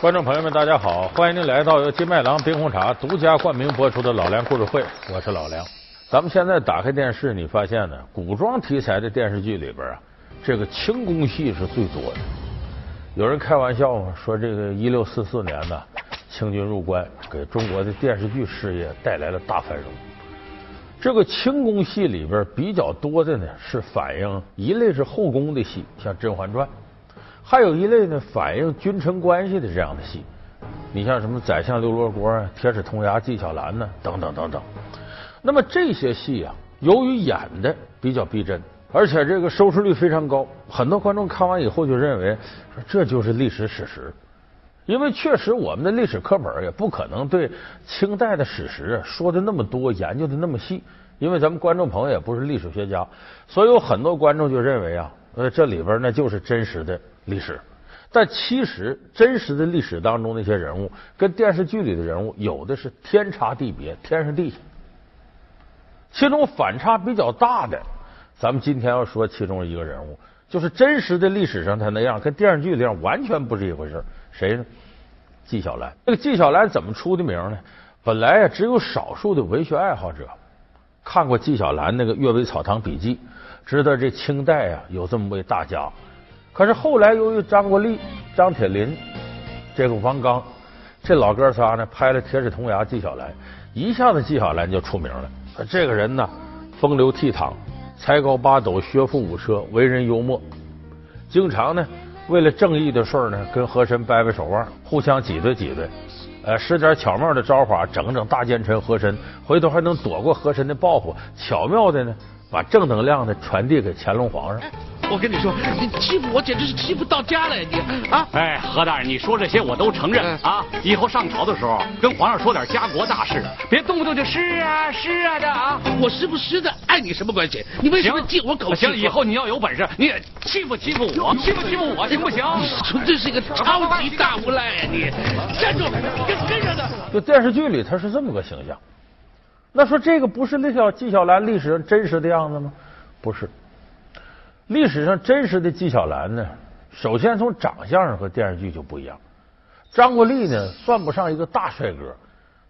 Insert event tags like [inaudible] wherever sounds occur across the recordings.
观众朋友们，大家好！欢迎您来到由金麦郎冰红茶独家冠名播出的《老梁故事会》，我是老梁。咱们现在打开电视，你发现呢，古装题材的电视剧里边啊，这个轻功戏是最多的。有人开玩笑嘛，说这个一六四四年呢，清军入关，给中国的电视剧事业带来了大繁荣。这个轻功戏里边比较多的呢，是反映一类是后宫的戏，像《甄嬛传》。还有一类呢，反映君臣关系的这样的戏，你像什么宰相刘罗锅啊、铁齿铜牙纪晓岚呢，等等等等。那么这些戏啊，由于演的比较逼真，而且这个收视率非常高，很多观众看完以后就认为这就是历史史实。因为确实我们的历史课本也不可能对清代的史实说的那么多，研究的那么细。因为咱们观众朋友也不是历史学家，所以有很多观众就认为啊，呃，这里边那就是真实的。历史，但其实真实的历史当中那些人物，跟电视剧里的人物有的是天差地别，天上地下。其中反差比较大的，咱们今天要说其中一个人物，就是真实的历史上他那样，跟电视剧里样完全不是一回事。谁呢？纪晓岚。那个纪晓岚怎么出的名呢？本来呀，只有少数的文学爱好者看过纪晓岚那个《阅微草堂笔记》，知道这清代啊有这么位大家。可是后来，由于张国立、张铁林、这个王刚这老哥仨呢，拍了《铁齿铜牙纪晓岚》，一下子纪晓岚就出名了。这个人呢，风流倜傥，才高八斗，学富五车，为人幽默，经常呢为了正义的事儿呢，跟和珅掰掰手腕，互相挤兑挤兑，呃，使点巧妙的招法，整整大奸臣和珅，回头还能躲过和珅的报复，巧妙的呢，把正能量的传递给乾隆皇上。我跟你说，你欺负我简直是欺负到家了呀，你啊！哎，何大人，你说这些我都承认啊。以后上朝的时候，跟皇上说点家国大事，别动不动就是啊是啊的啊。我是不是的，碍你什么关系？你为什么借我口气？行，以后你要有本事，你也欺负欺负我，欺负欺负我，行不行？你纯粹是一个超级大无赖啊！你站住，跟跟上他。就电视剧里他是这么个形象，那说这个不是那条纪晓岚历史上真实的样子吗？不是。历史上真实的纪晓岚呢，首先从长相上和电视剧就不一样。张国立呢，算不上一个大帅哥，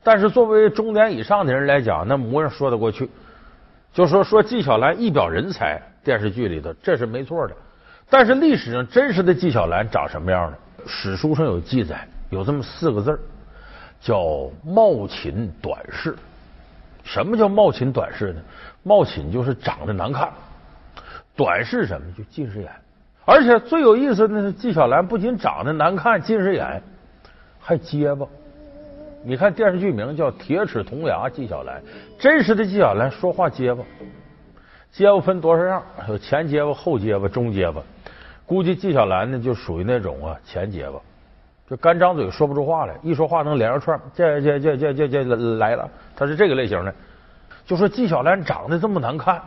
但是作为中年以上的人来讲，那模样说得过去。就说说纪晓岚一表人才，电视剧里头这是没错的。但是历史上真实的纪晓岚长什么样呢？史书上有记载，有这么四个字叫貌寝短视。什么叫貌寝短视呢？貌寝就是长得难看。短视什么？就近视眼，而且最有意思的是，纪晓岚不仅长得难看，近视眼，还结巴。你看电视剧名叫《铁齿铜牙纪晓岚》，真实的纪晓岚说话结巴。结巴分多少样？有前结巴、后结巴、中结巴。估计纪晓岚呢，就属于那种啊前结巴，就干张嘴说不出话来，一说话能连上串，这这这这这这来了，他是这个类型的。就说纪晓岚长得这么难看。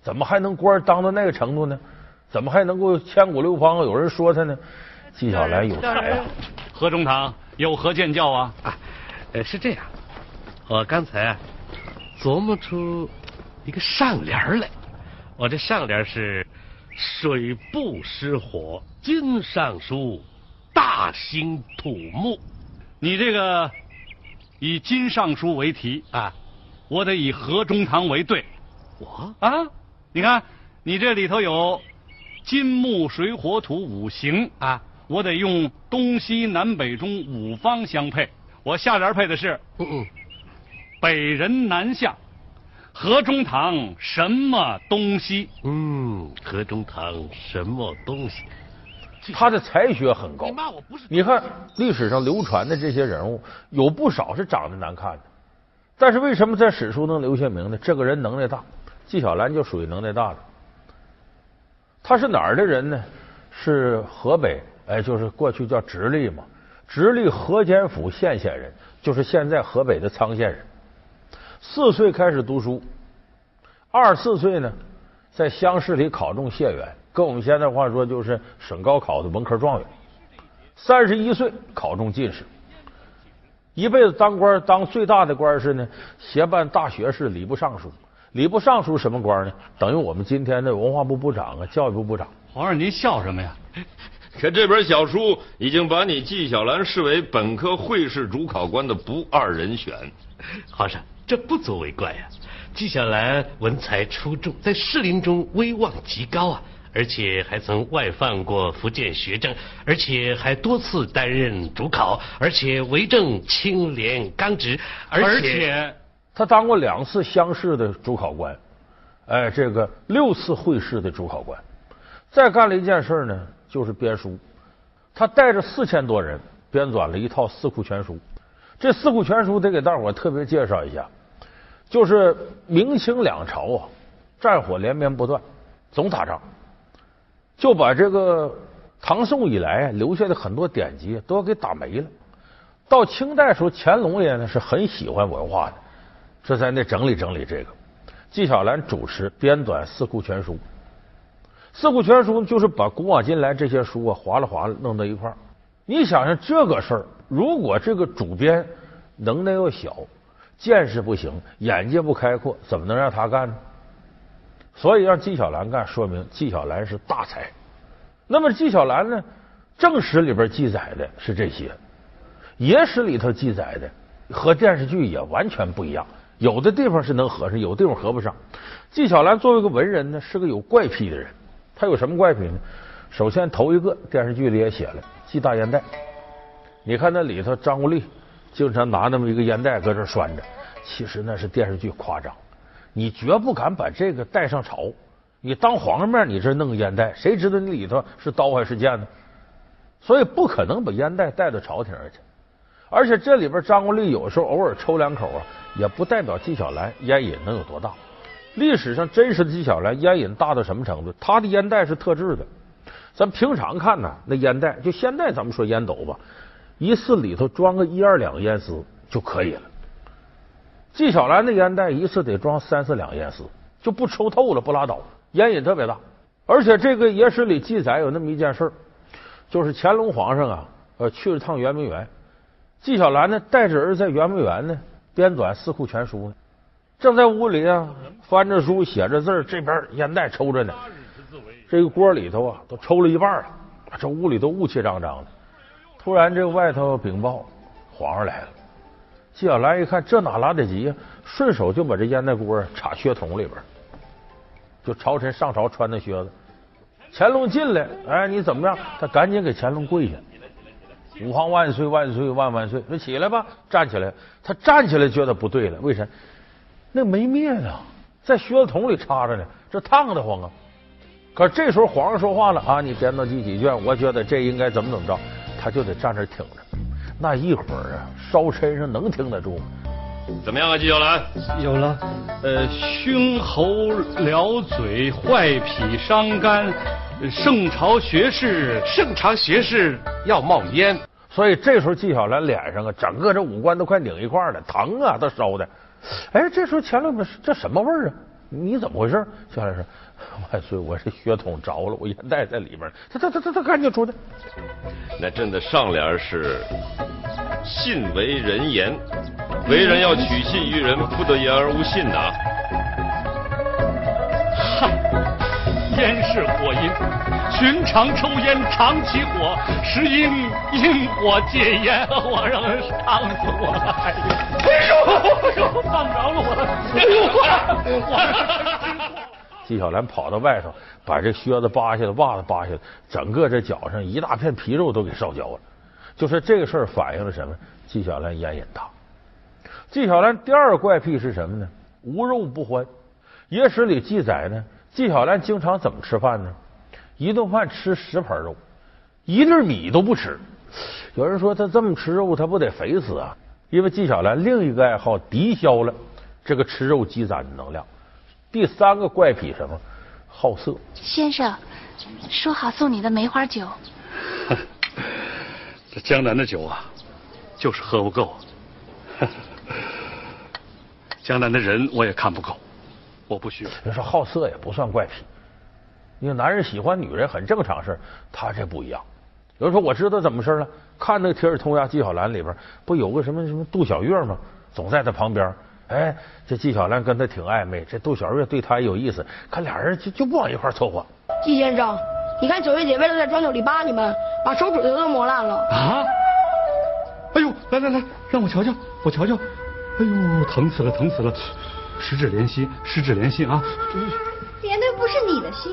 怎么还能官当到那个程度呢？怎么还能够千古流芳？有人说他呢，纪晓岚有才啊！何中堂有何见教啊？啊，呃，是这样，我刚才琢磨出一个上联来。我这上联是“水不失火，金尚书大兴土木”。你这个以金尚书为题啊，我得以何中堂为对。我啊。你看，你这里头有金木水火土五行啊，我得用东西南北中五方相配。我下联配的是，嗯嗯，北人南向，河中堂什么东西？嗯，河中堂什么东西？他的才学很高。你看历史上流传的这些人物，有不少是长得难看的，但是为什么在史书能留下名呢？这个人能耐大。纪晓岚就属于能耐大的，他是哪儿的人呢？是河北，哎，就是过去叫直隶嘛，直隶河间府献县人，就是现在河北的沧县人。四岁开始读书，二十四岁呢，在乡试里考中解元，跟我们现在话说就是省高考的文科状元。三十一岁考中进士，一辈子当官，当最大的官是呢，协办大学士、礼部尚书。礼部尚书什么官呢？等于我们今天的文化部部长啊，教育部部长。皇上，您笑什么呀？[laughs] 可这本小书已经把你纪晓岚视为本科会试主考官的不二人选。皇上，这不足为怪呀。纪晓岚文才出众，在士林中威望极高啊，而且还曾外放过福建学政，而且还多次担任主考，而且为政清廉刚直，而且他当过两次乡试的主考官，哎，这个六次会试的主考官，再干了一件事呢。就是编书，他带着四千多人编纂了一套《四库全书》。这《四库全书》得给大伙特别介绍一下，就是明清两朝啊，战火连绵不断，总打仗，就把这个唐宋以来留下的很多典籍都要给打没了。到清代时候，乾隆爷呢是很喜欢文化的，这在那整理整理这个。纪晓岚主持编纂《四库全书》。《四库全书》就是把古往今来这些书啊划拉划拉弄到一块儿。你想想这个事儿，如果这个主编能耐又小，见识不行，眼界不开阔，怎么能让他干呢？所以让纪晓岚干，说明纪晓岚是大才。那么纪晓岚呢？正史里边记载的是这些，野史里头记载的和电视剧也完全不一样，有的地方是能合上，有的地方合不上。纪晓岚作为一个文人呢，是个有怪癖的人。他有什么怪癖呢？首先，头一个电视剧里也写了系大烟袋。你看那里头，张国立经常拿那么一个烟袋搁这拴着，其实那是电视剧夸张。你绝不敢把这个带上朝。你当皇上面，你这弄个烟袋，谁知道你里头是刀还是剑呢？所以不可能把烟袋带到朝廷上去。而且这里边张国立有时候偶尔抽两口啊，也不代表纪晓岚烟瘾能有多大。历史上真实的纪晓岚烟瘾大到什么程度？他的烟袋是特制的。咱平常看呢，那烟袋就现在咱们说烟斗吧，一次里头装个一二两烟丝就可以了。纪晓岚的烟袋一次得装三四两烟丝，就不抽透了不拉倒，烟瘾特别大。而且这个野史里记载有那么一件事就是乾隆皇上啊，呃，去了趟圆明园，纪晓岚呢带着儿子在圆明园呢编纂《四库全书》呢。正在屋里啊，翻着书，写着字这边烟袋抽着呢。这个锅里头啊，都抽了一半了。这屋里都雾气张张的。突然，这个外头禀报，皇上来了。纪晓岚一看，这哪来得及呀？顺手就把这烟袋锅插靴筒里边，就朝臣上朝穿的靴子。乾隆进来，哎，你怎么样？他赶紧给乾隆跪下。吾皇万岁万岁万万岁！说起来吧，站起来。他站起来觉得不对了，为啥？那没灭呢，在靴子筒里插着呢，这烫得慌啊！可这时候皇上说话了啊，你编到第几卷？我觉得这应该怎么怎么着，他就得站这挺着。那一会儿啊，烧身上能挺得住吗？怎么样啊，纪晓岚？有了，呃，胸喉燎嘴，坏脾伤肝，盛朝学士，盛朝学士要冒烟。所以这时候纪晓岚脸上啊，整个这五官都快拧一块了，疼啊，都烧的。哎，这时候乾隆说：“这什么味儿啊？你怎么回事？”下来说：“ [laughs] 万岁，我这血统着了，我烟袋在里边。”他他他他他赶紧出去。那朕的上联是“信为人言”，为人要取信于人，不得言而无信呐。啊。烟是火因，寻常抽烟常起火，实因因火戒烟。我让人烫死我了！哎呦，烫着了我了！哎呦，我我 [laughs] 纪晓岚跑到外头，把这靴子扒下来，袜子扒下来，整个这脚上一大片皮肉都给烧焦了。就是这个事儿反映了什么？纪晓岚烟瘾大。纪晓岚第二怪癖是什么呢？无肉不欢。野史里记载呢。纪晓岚经常怎么吃饭呢？一顿饭吃十盘肉，一粒米都不吃。有人说他这么吃肉，他不得肥死啊？因为纪晓岚另一个爱好抵消了这个吃肉积攒的能量。第三个怪癖什么？好色。先生，说好送你的梅花酒。[laughs] 这江南的酒啊，就是喝不够。[laughs] 江南的人我也看不够。我不需要。人说好色也不算怪癖，因为男人喜欢女人很正常事他这不一样。有人说我知道怎么事了，看那个《铁齿铜牙纪晓岚》里边不有个什么什么杜小月吗？总在他旁边。哎，这纪晓岚跟他挺暧昧，这杜小月对他也有意思，可俩人就就不往一块凑合。纪先生，你看九月姐为了在庄酒里扒你们，把手指头都磨烂了。啊！哎呦，来来来，让我瞧瞧，我瞧瞧。哎呦，疼死了，疼死了！十指连心，十指连心啊！连的不是你的心。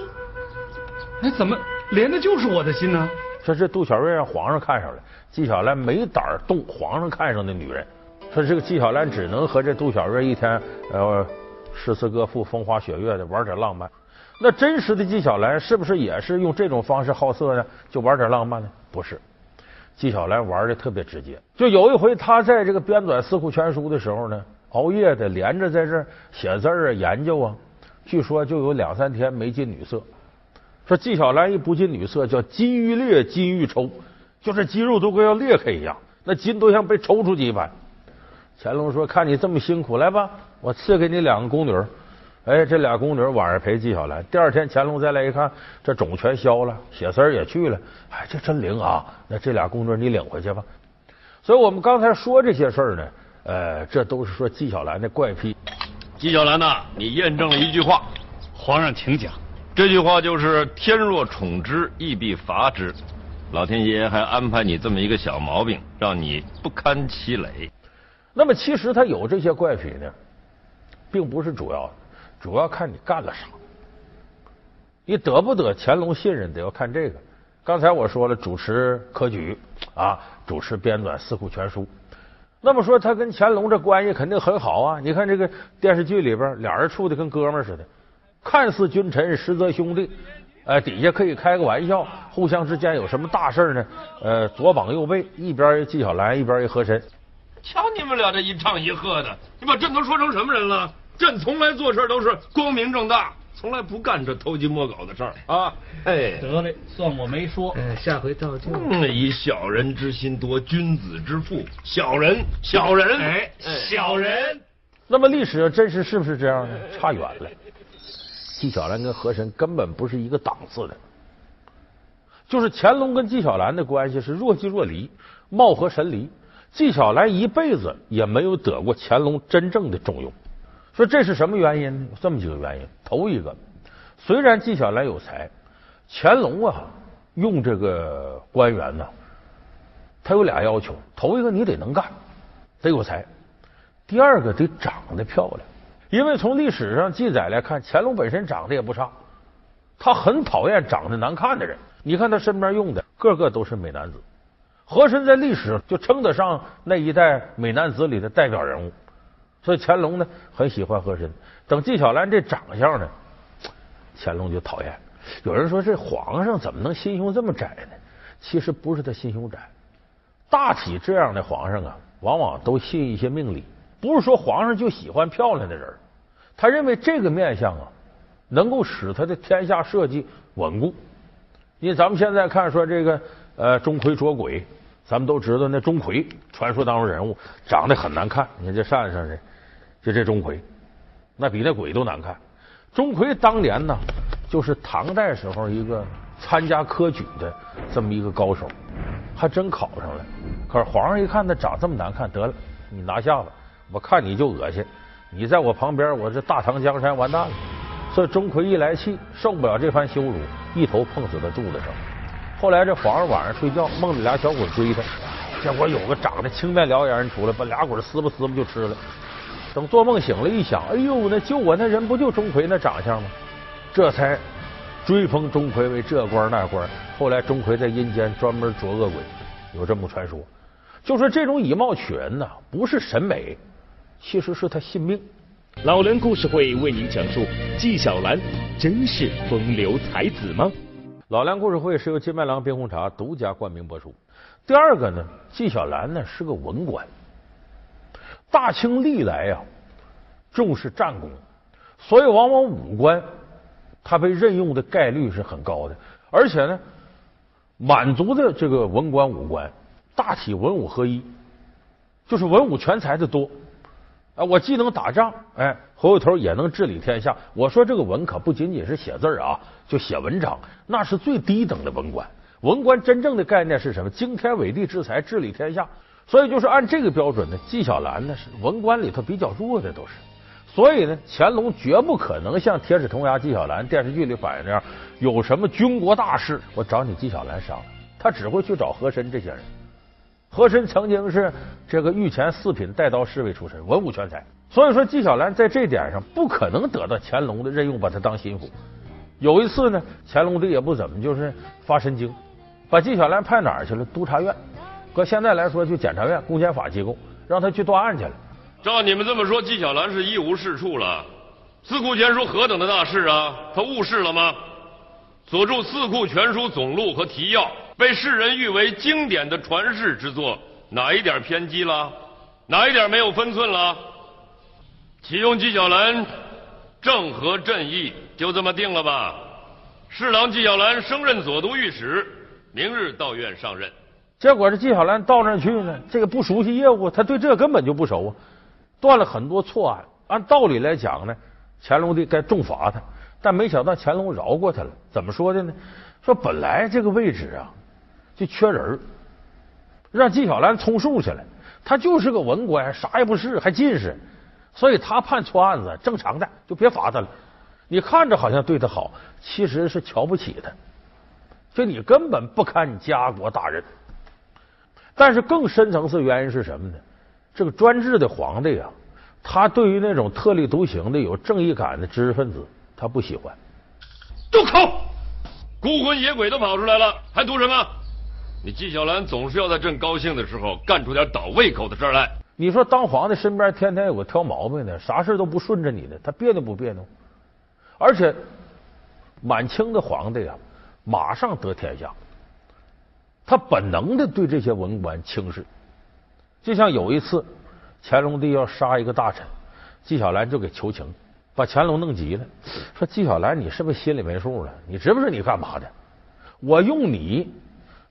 哎，怎么连的就是我的心呢？说这杜小瑞让皇上看上了，纪晓岚没胆动皇上看上的女人。说这个纪晓岚只能和这杜小瑞一天呃诗词歌赋、风花雪月的玩点浪漫。那真实的纪晓岚是不是也是用这种方式好色呢？就玩点浪漫呢？不是，纪晓岚玩的特别直接。就有一回，他在这个编纂《四库全书》的时候呢，熬夜的连着在这写字啊、研究啊，据说就有两三天没进女色。说纪晓岚一不进女色，叫筋欲裂，筋欲抽，就是肌肉都跟要裂开一样，那筋都像被抽出去一般。乾隆说：“看你这么辛苦，来吧，我赐给你两个宫女。”哎，这俩宫女晚上陪纪晓岚。第二天乾隆再来一看，这肿全消了，血丝也去了。哎，这真灵啊！那这俩宫女你领回去吧。所以我们刚才说这些事儿呢，呃，这都是说纪晓岚的怪癖。纪晓岚呐，你验证了一句话，皇上请讲。这句话就是“天若宠之，亦必罚之”。老天爷还安排你这么一个小毛病，让你不堪其累。那么其实他有这些怪癖呢，并不是主要的，主要看你干了啥。你得不得乾隆信任，得要看这个。刚才我说了，主持科举啊，主持编纂《四库全书》。那么说他跟乾隆这关系肯定很好啊。你看这个电视剧里边，俩人处的跟哥们似的。看似君臣，实则兄弟。呃，底下可以开个玩笑，互相之间有什么大事呢？呃，左膀右臂，一边纪晓岚，一边一和珅。瞧你们俩这一唱一和的，你把朕都说成什么人了？朕从来做事都是光明正大，从来不干这偷鸡摸狗的事儿啊！哎，得嘞，算我没说。哎，下回照旧。以小人之心夺君子之腹，小人，小人，哎，小人。那么历史真实是不是这样呢？差远了。纪晓岚跟和珅根本不是一个档次的，就是乾隆跟纪晓岚的关系是若即若离，貌合神离。纪晓岚一辈子也没有得过乾隆真正的重用，说这是什么原因呢？有这么几个原因。头一个，虽然纪晓岚有才，乾隆啊用这个官员呢，他有俩要求：头一个你得能干，得有才；第二个得长得漂亮。因为从历史上记载来看，乾隆本身长得也不差，他很讨厌长得难看的人。你看他身边用的个个都是美男子，和珅在历史就称得上那一代美男子里的代表人物，所以乾隆呢很喜欢和珅。等纪晓岚这长相呢，[tsk] 乾隆就讨厌。有人说这皇上怎么能心胸这么窄呢？其实不是他心胸窄，大体这样的皇上啊，往往都信一些命理。不是说皇上就喜欢漂亮的人，他认为这个面相啊，能够使他的天下社稷稳固。因为咱们现在看说这个呃钟馗捉鬼，咱们都知道那钟馗传说当中人物长得很难看。你看这扇上的就这钟馗，那比那鬼都难看。钟馗当年呢，就是唐代时候一个参加科举的这么一个高手，还真考上了。可是皇上一看他长这么难看，得了，你拿下吧。我看你就恶心，你在我旁边，我这大唐江山完蛋了。所以钟馗一来气，受不了这番羞辱，一头碰死在柱子上。后来这皇上晚上睡觉，梦里俩小鬼追他，结果有个长得青面獠牙人出来，把俩鬼撕吧撕吧就吃了。等做梦醒了，一想，哎呦，那救我那人不就钟馗那长相吗？这才追封钟馗为这官那官。后来钟馗在阴间专门捉恶鬼，有这么传说。就说这种以貌取人呢，不是审美。其实是他信命。老梁故事会为您讲述：纪晓岚真是风流才子吗？老梁故事会是由金麦郎冰红茶独家冠名播出。第二个呢，纪晓岚呢是个文官。大清历来呀重视战功，所以往往武官他被任用的概率是很高的。而且呢，满族的这个文官武官大体文武合一，就是文武全才的多。啊，我既能打仗，哎，回过头也能治理天下。我说这个文可不仅仅是写字啊，就写文章，那是最低等的文官。文官真正的概念是什么？经天纬地之才，治理天下。所以就是按这个标准呢，纪晓岚呢是文官里头比较弱的，都是。所以呢，乾隆绝不可能像铁齿铜牙纪晓岚电视剧里反映那样，有什么军国大事，我找你纪晓岚商量，他只会去找和珅这些人。和珅曾经是这个御前四品带刀侍卫出身，文武全才，所以说纪晓岚在这点上不可能得到乾隆的任用，把他当心腹。有一次呢，乾隆帝也不怎么就是发神经，把纪晓岚派哪儿去了？督察院，搁现在来说就检察院、公检法机构，让他去断案去了。照你们这么说，纪晓岚是一无是处了。四库全书何等的大事啊，他误事了吗？所著《四库全书总录》和提要，被世人誉为经典的传世之作，哪一点偏激了？哪一点没有分寸了？启用纪晓岚，正合朕意，就这么定了吧。侍郎纪晓岚升任左都御史，明日到院上任。结果这纪晓岚到那儿去呢，这个不熟悉业务，他对这根本就不熟啊。断了很多错案，按道理来讲呢，乾隆帝该重罚他，但没想到乾隆饶过他了。怎么说的呢？说本来这个位置啊就缺人，让纪晓岚充数去了。他就是个文官，啥也不是，还进士，所以他判错案子正常的，就别罚他了。你看着好像对他好，其实是瞧不起他，就你根本不堪家国大任。但是更深层次原因是什么呢？这个专制的皇帝啊，他对于那种特立独行的、有正义感的知识分子，他不喜欢。住口！孤魂野鬼都跑出来了，还读什么？你纪晓岚总是要在朕高兴的时候干出点倒胃口的事来。你说当皇帝身边天天有个挑毛病的，啥事都不顺着你的，他别扭不别扭？而且满清的皇帝啊，马上得天下，他本能的对这些文官轻视。就像有一次，乾隆帝要杀一个大臣，纪晓岚就给求情，把乾隆弄急了，说：“纪晓岚，你是不是心里没数了？你知不知你干嘛的？我用你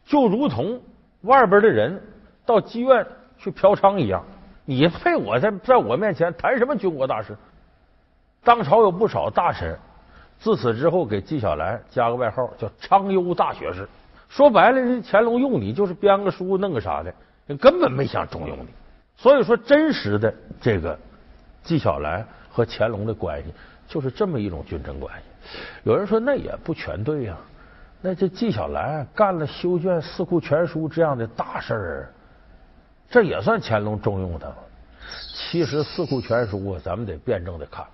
就如同外边的人到妓院去嫖娼一样，你配我在在我面前谈什么军国大事？”当朝有不少大臣自此之后给纪晓岚加个外号叫“昌优大学士”。说白了，人乾隆用你就是编个书弄个啥的。人根本没想重用你，所以说真实的这个纪晓岚和乾隆的关系就是这么一种君臣关系。有人说那也不全对呀，那这纪晓岚干了修卷《四库全书》这样的大事儿，这也算乾隆重用他吗？其实《四库全书》啊，咱们得辩证的看，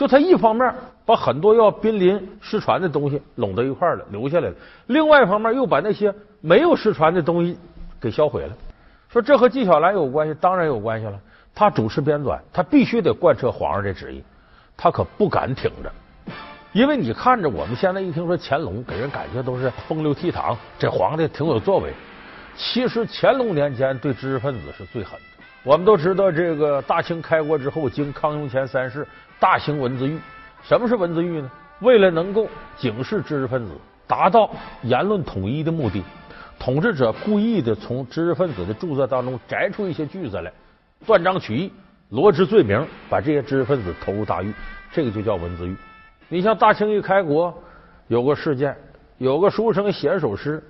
就他一方面把很多要濒临失传的东西拢到一块了，留下来了；另外一方面又把那些没有失传的东西。给销毁了，说这和纪晓岚有关系，当然有关系了。他主持编纂，他必须得贯彻皇上这旨意，他可不敢挺着，因为你看着我们现在一听说乾隆，给人感觉都是风流倜傥，这皇帝挺有作为。其实乾隆年间对知识分子是最狠的。我们都知道，这个大清开国之后，经康雍乾三世大型文字狱。什么是文字狱呢？为了能够警示知识分子，达到言论统一的目的。统治者故意的从知识分子的著作当中摘出一些句子来，断章取义，罗织罪名，把这些知识分子投入大狱，这个就叫文字狱。你像大清一开国，有个事件，有个书生写一首诗，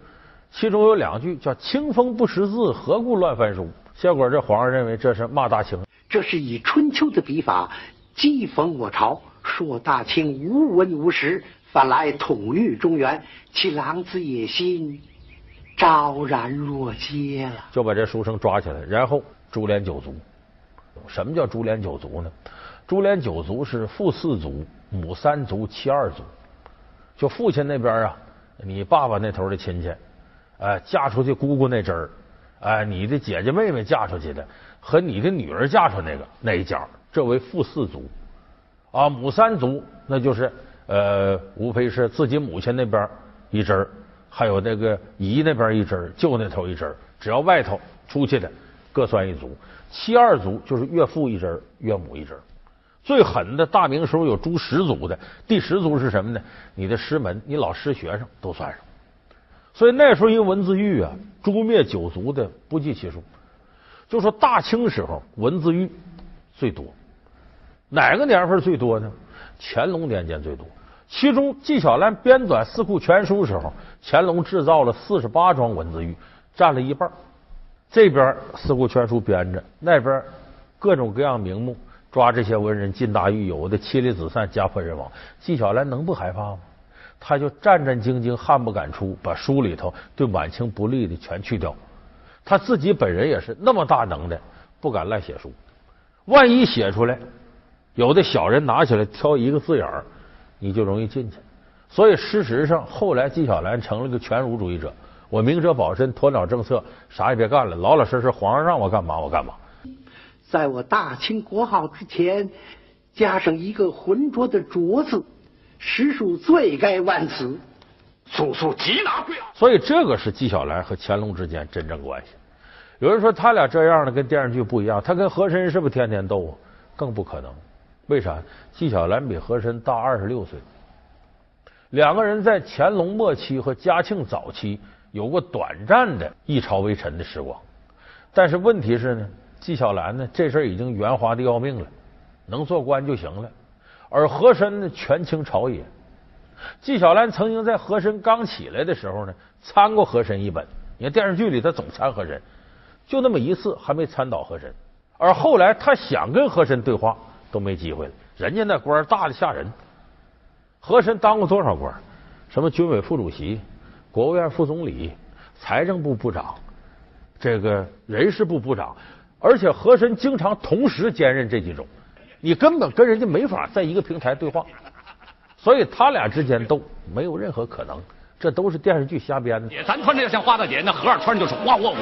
其中有两句叫“清风不识字，何故乱翻书”。结果这皇上认为这是骂大清，这是以春秋的笔法讥讽我朝，说大清无文无实，反来统御中原，其狼子野心。昭然若揭了，就把这书生抓起来，然后株连九族。什么叫株连九族呢？株连九族是父四族、母三族、妻二族。就父亲那边啊，你爸爸那头的亲戚，哎，嫁出去姑姑那侄儿，哎，你的姐姐妹妹嫁出去的，和你的女儿嫁出那个那一家，这为父四族。啊，母三族那就是呃，无非是自己母亲那边一支。还有那个姨那边一支，舅那头一支，只要外头出去的，各算一族。七二族就是岳父一支，岳母一支。最狠的大明时候有诛十族的，第十族是什么呢？你的师门，你老师学生都算上。所以那时候因文字狱啊，诛灭九族的不计其数。就说大清时候文字狱最多，哪个年份最多呢？乾隆年间最多。其中，纪晓岚编纂《四库全书》时候，乾隆制造了四十八桩文字狱，占了一半。这边《四库全书》编着，那边各种各样名目抓这些文人，进大狱，有的妻离子散，家破人亡。纪晓岚能不害怕吗？他就战战兢兢，汗不敢出，把书里头对晚清不利的全去掉。他自己本人也是那么大能耐，不敢乱写书。万一写出来，有的小人拿起来挑一个字眼儿，你就容易进去。所以事实上，后来纪晓岚成了个全儒主义者。我明哲保身，鸵鸟政策，啥也别干了，老老实实，皇上让我干嘛我干嘛。在我大清国号之前，加上一个浑浊的“浊”字，实属罪该万死。速速缉拿归案。所以这个是纪晓岚和乾隆之间真正关系。有人说他俩这样的跟电视剧不一样，他跟和珅是不是天天斗啊？更不可能。为啥？纪晓岚比和珅大二十六岁。两个人在乾隆末期和嘉庆早期有过短暂的一朝微臣的时光，但是问题是呢，纪晓岚呢这事儿已经圆滑的要命了，能做官就行了。而和珅呢权倾朝野，纪晓岚曾经在和珅刚起来的时候呢参过和珅一本，你看电视剧里他总参和珅，就那么一次还没参倒和珅。而后来他想跟和珅对话都没机会了，人家那官大的吓人。和珅当过多少官？什么军委副主席、国务院副总理、财政部部长、这个人事部部长，而且和珅经常同时兼任这几种，你根本跟人家没法在一个平台对话，所以他俩之间斗没有任何可能，这都是电视剧瞎编的。咱穿着像花大姐，那和尚穿着就是花窝窝，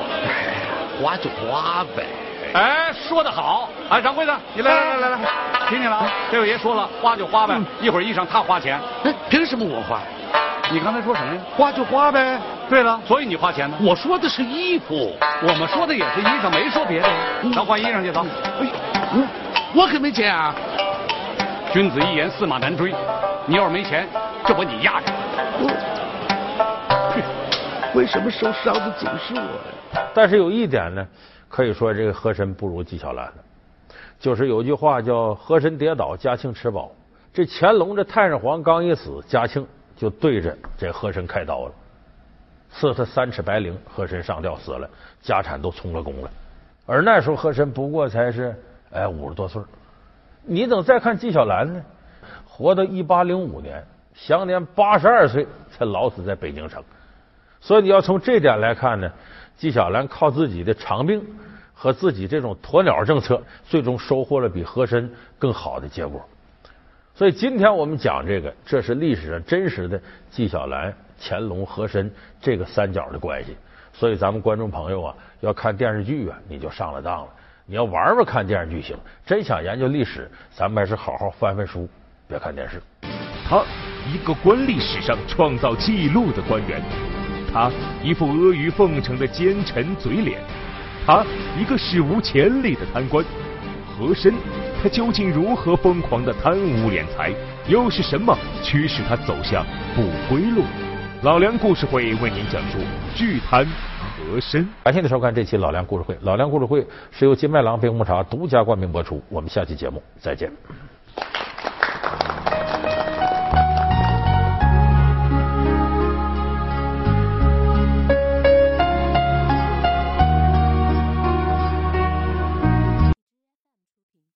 花就花呗。哎，说的好！哎，掌柜的，你来来来来来，听见了？这位爷说了，花就花呗，一会儿衣裳他花钱。哎凭什么我花？你刚才说什么呀？花就花呗。对了，所以你花钱呢？我说的是衣服，我们说的也是衣裳，没说别的。咱换衣裳去走。哎，我我可没钱啊！君子一言，驷马难追。你要是没钱，就把你压着。为什么受伤的总是我呀？但是有一点呢，可以说这个和珅不如纪晓岚了。就是有句话叫“和珅跌倒，嘉庆吃饱”。这乾隆这太上皇刚一死，嘉庆就对着这和珅开刀了，赐他三尺白绫，和珅上吊死了，家产都充了公了。而那时候和珅不过才是哎五十多岁。你等再看纪晓岚呢，活到一八零五年，享年八十二岁才老死在北京城。所以你要从这点来看呢，纪晓岚靠自己的长命和自己这种鸵鸟政策，最终收获了比和珅更好的结果。所以今天我们讲这个，这是历史上真实的纪晓岚、乾隆、和珅这个三角的关系。所以咱们观众朋友啊，要看电视剧啊，你就上了当了。你要玩玩看电视剧行，真想研究历史，咱们还是好好翻翻书，别看电视。他一个官历史上创造记录的官员。他一副阿谀奉承的奸臣嘴脸，他一个史无前例的贪官，和珅，他究竟如何疯狂的贪污敛财？又是什么驱使他走向不归路？老梁故事会为您讲述巨贪和珅。感谢您收看这期老梁故事会。老梁故事会是由金麦郎冰红茶独家冠名播出。我们下期节目再见。